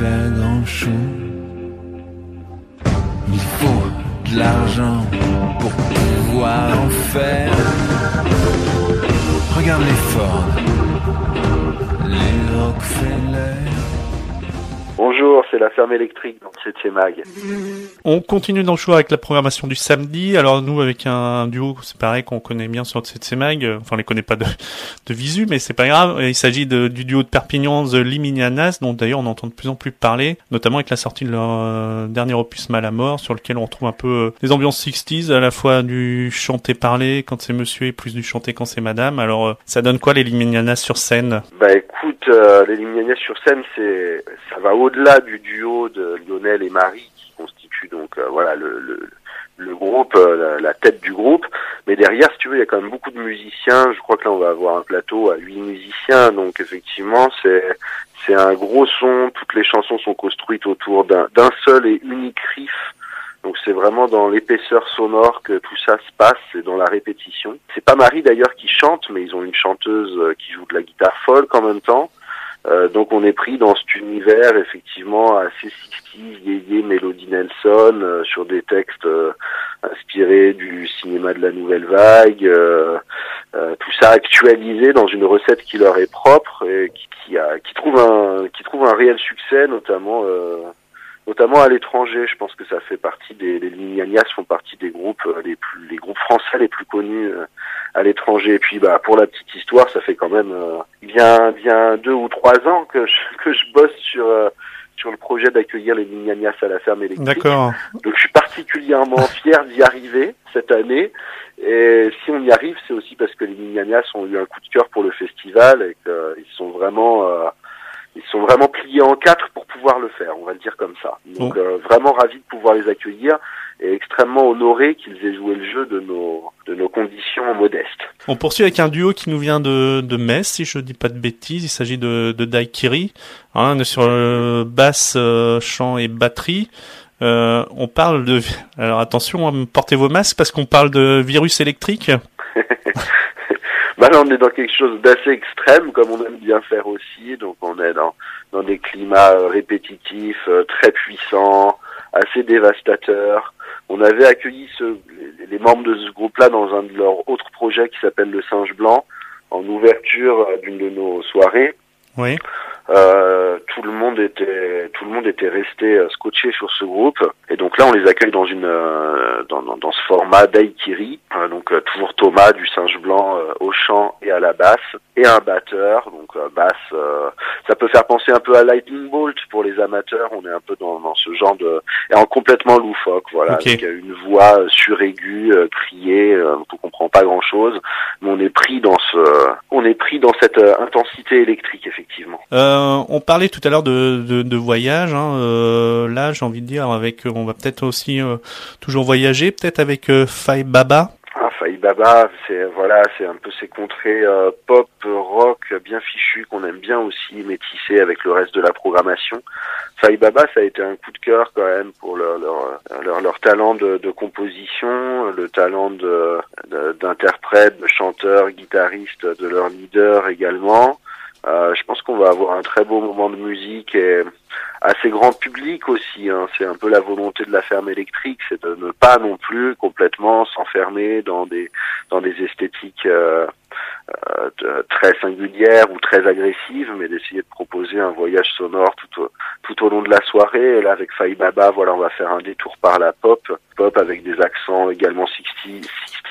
Il faut de l'argent pour pouvoir en faire. Regarde les Ford, les Rockefeller. Bonjour, c'est la ferme électrique dans le 7 mag. On continue dans le choix avec la programmation du samedi. Alors nous, avec un duo, c'est pareil qu'on connaît bien sur CC Mag. euh, Enfin, on les connaît pas de, de visu, mais c'est pas grave. Il s'agit du duo de Perpignan, The Liminianas, dont d'ailleurs on entend de plus en plus parler, notamment avec la sortie de leur euh, dernier opus Mal à mort, sur lequel on retrouve un peu euh, des ambiances 60s, à la fois du chanter-parler quand c'est monsieur et plus du chanter quand c'est madame. Alors, euh, ça donne quoi les Liminianas sur scène? Bah écoute, euh, les Lignagnas sur scène, c'est ça va au-delà du duo de Lionel et Marie qui constitue donc euh, voilà le, le, le groupe, euh, la, tête du groupe. Mais derrière, si tu veux, il y a quand même beaucoup de musiciens. Je crois que là, on va avoir un plateau à huit musiciens, donc effectivement, c'est c'est un gros son. Toutes les chansons sont construites autour d'un d'un seul et unique riff. Donc c'est vraiment dans l'épaisseur sonore que tout ça se passe, c'est dans la répétition. C'est pas Marie d'ailleurs qui chante, mais ils ont une chanteuse euh, qui joue de la guitare folk en même temps. Euh, donc on est pris dans cet univers effectivement assez 60s, yéyé, Melody Nelson, euh, sur des textes euh, inspirés du cinéma de la nouvelle vague, tout ça actualisé dans une recette qui leur est propre et qui, qui, a, qui trouve un qui trouve un réel succès, notamment notamment à l'étranger. Je pense que ça fait partie des les Lignagnas font partie des groupes euh, les plus les groupes français les plus connus euh, à l'étranger. Et puis bah pour la petite histoire, ça fait quand même euh, bien bien deux ou trois ans que je, que je bosse sur euh, sur le projet d'accueillir les Lignagnas à la ferme électrique. D'accord. Donc je suis particulièrement fier d'y arriver cette année. Et si on y arrive, c'est aussi parce que les Lignagnas ont eu un coup de cœur pour le festival et qu'ils sont vraiment, euh, ils sont vraiment pliés en quatre pour pouvoir le faire, on va le dire comme ça. Donc euh, vraiment ravi de pouvoir les accueillir et extrêmement honoré qu'ils aient joué le jeu de nos de nos conditions modestes. On poursuit avec un duo qui nous vient de, de Metz, si je dis pas de bêtises. Il s'agit de, de Daikiri, hein, sur euh, basse, euh, chant et batterie. Euh, on parle de... Alors attention, hein, portez vos masques parce qu'on parle de virus électrique. Bah là, on est dans quelque chose d'assez extrême, comme on aime bien faire aussi. Donc, on est dans, dans des climats euh, répétitifs, euh, très puissants, assez dévastateurs. On avait accueilli ce, les, les membres de ce groupe-là dans un de leurs autres projets qui s'appelle Le Singe Blanc, en ouverture euh, d'une de nos soirées. Oui. Euh, tout le monde était tout le monde était resté euh, scotché sur ce groupe. Et donc là on les accueille dans une euh, dans, dans, dans ce format daiquiri. Euh, donc euh, toujours Thomas du singe blanc euh, au chant et à la basse. Et un batteur donc basse euh, ça peut faire penser un peu à Lightning Bolt pour les amateurs. On est un peu dans, dans ce genre de et en complètement loufoque voilà. Ok. avec euh, une voix suraiguë criée euh, on comprend pas grand chose mais on est pris dans ce on est pris dans cette intensité électrique effectivement Euh, on parlait tout à l'heure de, voyage. Hein. Euh, là, j'ai envie de dire, avec, on va peut-être aussi euh, toujours voyager, peut-être avec euh, Fai Baba. Ah, Baba, c'est un peu ces contrées euh, pop, rock bien fichues qu'on aime bien aussi métisser avec le reste de la programmation. Faï Baba, ça a été un coup de cœur quand même pour leur talent de, composition, le talent de de- d'interprète, de chanteur, guitariste, de leur leader également. Euh, je pense qu'on va avoir un très beau moment de musique et assez grand public aussi. Hein. C'est un peu la volonté de la ferme électrique, c'est de ne pas non plus complètement s'enfermer dans des dans des esthétiques euh, euh, très singulières ou très agressives, mais d'essayer de proposer un voyage sonore tout au, tout au long de la soirée. Et là, avec Faï Baba, voilà, on va faire un détour par la pop, pop avec des accents également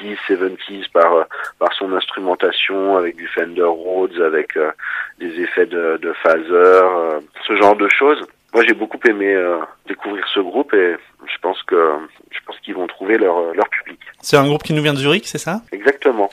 60s, 60s 70s par euh, par son instrumentation, avec du Fender Rhodes, avec euh, des effets de, de phaser, euh, ce genre de choses. Moi, j'ai beaucoup aimé euh, découvrir ce groupe et je pense que je pense qu'ils vont trouver leur leur public. C'est un groupe qui nous vient de Zurich, c'est ça? Exactement.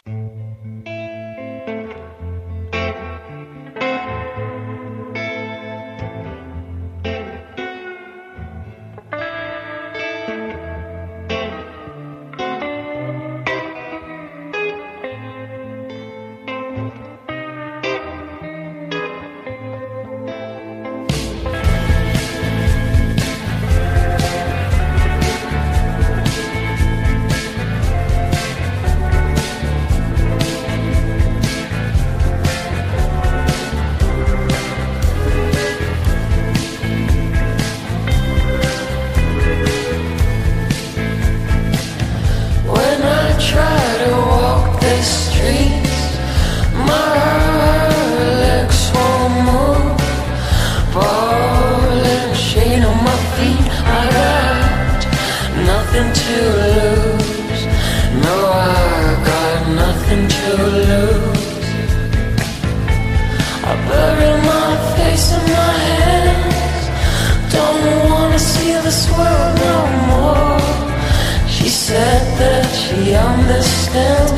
felt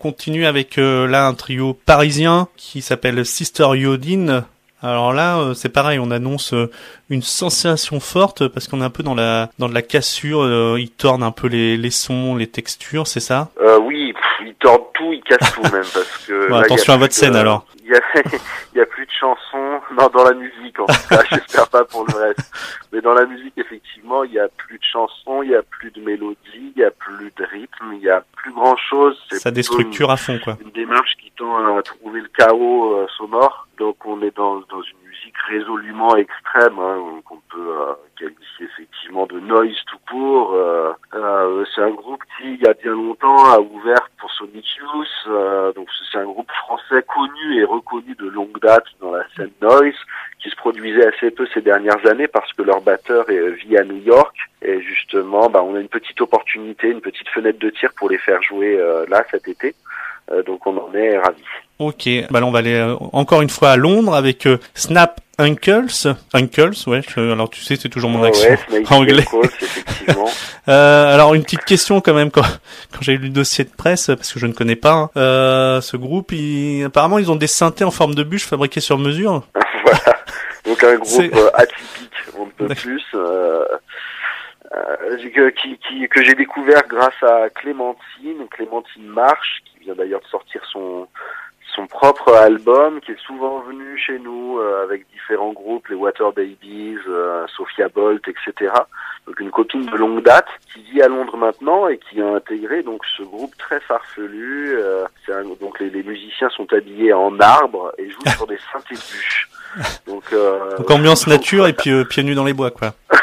continue avec euh, là un trio parisien qui s'appelle Sister Yodine. Alors là, euh, c'est pareil, on annonce euh, une sensation forte parce qu'on est un peu dans la dans de la cassure. euh, ils tornent un peu les, les sons, les textures, c'est ça? Euh, oui, pff, ils tordent tout, ils cassent tout même parce que. Bon, là, attention il à votre de- scène, alors. Il y a, il y a plus de chansons, non dans la musique en tout cas, j'espère pas pour le reste. Mais dans la musique effectivement, il y a plus de chansons, il y a plus de mélodies, il y a plus de rythme, il y a plus grand chose. Ça déstructure à fond, quoi. une démarche qui tend à trouver le chaos euh, sonore. Donc on est dans, dans une résolument extrême, hein, qu'on peut euh, qualifier effectivement de noise tout court. Euh, euh, c'est un groupe qui, il y a bien longtemps, a ouvert pour Sonic Youth. donc c'est un groupe français connu et reconnu de longue date dans la scène noise, qui se produisait assez peu ces dernières années parce que leur batteur vit à New York. Et justement, bah, on a une petite opportunité, une petite fenêtre de tir pour les faire jouer là cet été. Euh, donc on en est ravis. Ok, bah là on va aller euh, encore une fois à Londres avec euh, Snap Uncles. Uncles, ouais. je- alors tu sais, c'est toujours mon Ouais, accent Snake anglais. Calls, effectivement. Euh, alors une petite question quand même quand, quand j'ai lu le dossier de presse parce que je ne connais pas hein. euh, ce groupe. Ils, apparemment ils ont des synthés en forme de bûche fabriqués sur mesure. voilà. Donc un groupe euh, atypique, on ne peut plus. Euh, euh, que, qui, qui- que j'ai découvert grâce à Clémentine, Clémentine Marche, qui vient d'ailleurs de sortir son son propre album, qui est souvent venu chez nous euh, avec différents groupes, les Water Babies, euh, Sophia Bolt, etc. Donc une copine de longue date qui vit à Londres maintenant et qui a intégré donc ce groupe très farfelu. euh, un- donc les, les musiciens sont habillés en arbre et jouent sur des synthés de bûches. Donc, euh, Donc ambiance nature et puis pieds nus dans les bois quoi.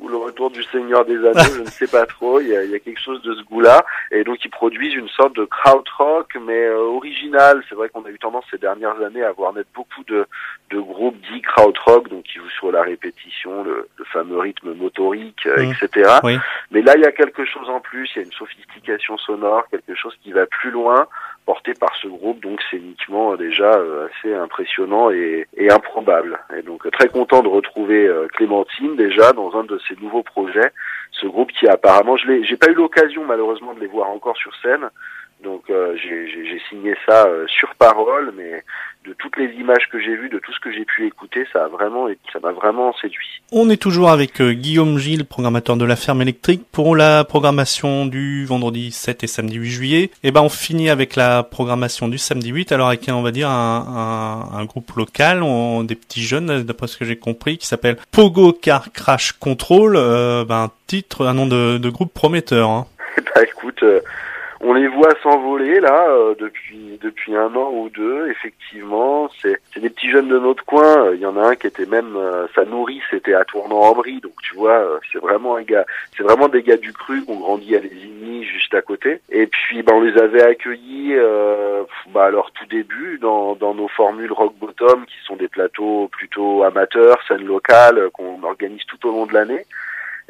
ou le retour du Seigneur des Anneaux, je ne sais pas trop. Il y a, il y a quelque chose de ce goût-là, et donc ils produisent une sorte de krautrock, mais euh, original. C'est vrai qu'on a eu tendance ces dernières années à voir naître beaucoup de, de groupes dits krautrock, donc qui jouent sur la répétition, le, le fameux rythme motorique, euh, Mm. etc. Oui. Mais là, il y a quelque chose en plus. Il y a une sophistication sonore, quelque chose qui va plus loin, porté par ce groupe. Donc scéniquement euh, déjà euh, assez impressionnant et, et improbable. Et donc euh, très content de retrouver Clémentine déjà dans un de ses nouveaux projets. Ce groupe qui apparemment, je j'ai pas eu l'occasion malheureusement de les voir encore sur scène. Donc euh, j'ai, signé ça euh, sur parole, mais de toutes les images que j'ai vues, de tout ce que j'ai pu écouter, ça a vraiment, ça m'a vraiment séduit. On est toujours avec euh, Guillaume Gilles, programmateur de la ferme électrique, pour la programmation du vendredi 7 et samedi 8 juillet. Et ben on finit avec la programmation du samedi 8, alors avec un, on va dire un, un, un groupe local, on- des petits jeunes, d'après ce que j'ai compris, qui s'appelle Pogo Car Crash Control, euh, ben, un titre, un nom de, de groupe prometteur. Hein. Bah écoute, euh, on les voit s'envoler là euh, depuis depuis un an ou deux. Effectivement, c'est c'est des petits jeunes de notre coin. Euh, Il y en a un qui était même euh, sa nourrice était à Tournan-en-Brie, donc tu vois, c'est vraiment un gars, c'est vraiment des gars du cru qui ont grandi à Lésigny juste à côté. Et puis bah on les avait accueillis bah à leur tout début dans dans nos formules rock bottom qui sont des plateaux plutôt amateurs, scène locale euh, qu'on organise tout au long de l'année.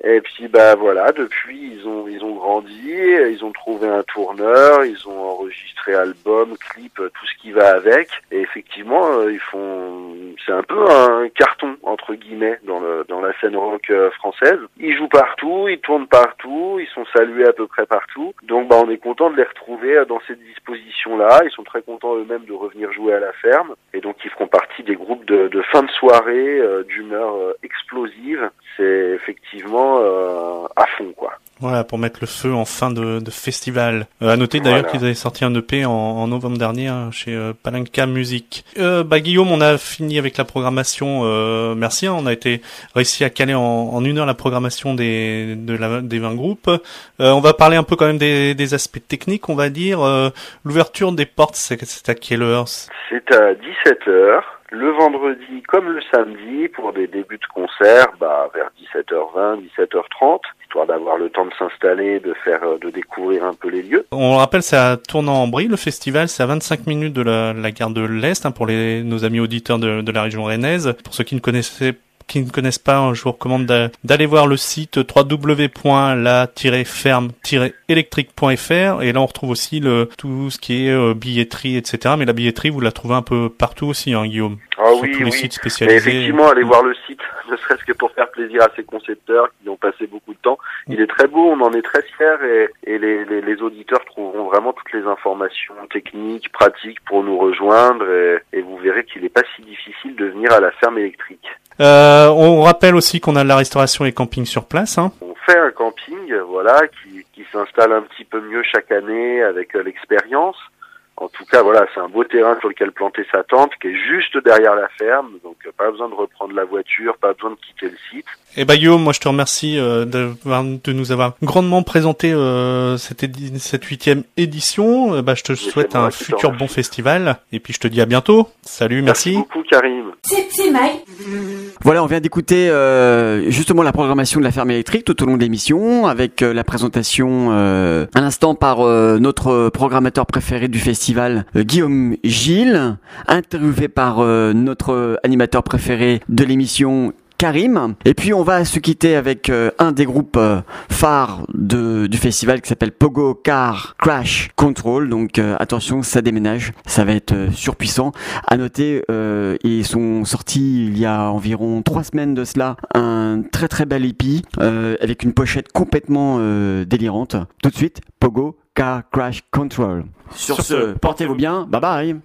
Et puis bah voilà, depuis ils ont ils ont grandi, ils ont trouvé un tourneur, ils ont enregistré album, clip, tout ce qui va avec. Et effectivement, euh, ils font c'est un peu un carton entre guillemets dans le dans la scène rock euh, française. Ils jouent partout, ils tournent partout, ils sont salués à peu près partout. Donc bah on est content de les retrouver euh, dans cette disposition là. Ils sont très contents eux-mêmes de revenir jouer à la ferme. Et donc ils feront partie des groupes de, fin de soirée d'humeur explosive. C'est effectivement euh, à fond quoi. Voilà, pour mettre le feu en fin de, de festival. Euh, à noter d'ailleurs Voilà. qu'ils avaient sorti un EP en, en novembre dernier hein, chez euh, Palanca Music. Euh, bah Guillaume, on a fini avec la programmation. Euh, merci, hein, on a été réussi à caler en, en une heure la programmation des de la, des 20 groupes. Euh, on va parler un peu quand même des, des aspects techniques, on va dire. Euh, L'ouverture des portes, c'est c'est à quelle heure? C'est à 17h, le vendredi comme le samedi, pour des débuts de concert, bah, vers 17h20, 17h30, histoire d'avoir le temps de s'installer, de faire, euh, de découvrir un peu les lieux. On le rappelle, c'est à Tournant-en-Brie, le festival, c'est à 25 minutes de la, la gare de l'Est, hein, pour les, nos amis auditeurs de, de la région rennaise. Pour ceux qui ne connaissaient qui ne connaissent pas, je vous recommande d'a- d'aller voir le site www.la-ferme-électrique.fr et là on retrouve aussi le, tout ce qui est euh, billetterie, etc. Mais la billetterie, vous la trouvez un peu partout aussi, hein, Guillaume. Ah oui, tous les oui. sites Mais spécialisés. effectivement, allez voir le site, ne serait-ce que pour faire plaisir à ces concepteurs qui ont passé beaucoup de temps. Il est très beau, on en est très fiers et, et les, les, les auditeurs trouveront vraiment toutes les informations techniques, pratiques pour nous rejoindre et, et vous verrez qu'il n'est pas si difficile de venir à la ferme électrique. Euh, on rappelle aussi qu'on a de la restauration et camping sur place. Hein. On fait un camping, voilà, qui, qui s'installe un petit peu mieux chaque année avec euh, l'expérience. En tout cas, voilà, c'est un beau terrain sur lequel planter sa tente, qui est juste derrière la ferme, donc euh, pas besoin de reprendre la voiture, pas besoin de quitter le site. Et bah Guillaume, moi je te remercie euh, de, de nous avoir grandement présenté euh, cette, édi- cette huitième édition. Euh, bah, je te souhaite un futur bon festival. Et puis je te dis à bientôt. Salut, merci. beaucoup, Karim. C'est c'est Mike. Voilà, on vient d'écouter euh, justement la programmation de la ferme électrique tout au long de l'émission, avec euh, la présentation euh, à l'instant par euh, notre programmateur préféré du festival, euh, Guillaume Gilles, interviewé par euh, notre animateur préféré de l'émission. Karim. Et puis on va se quitter avec euh, un des groupes phares du festival qui s'appelle Pogo Car Crash Control. Donc attention, ça déménage, ça va être surpuissant. À noter, ils sont sortis il y a environ trois semaines de cela un très très bel euh, avec une pochette complètement délirante. Tout de suite, Pogo Car Crash Control. Sur, ce, ce, portez-vous bien, bye bye.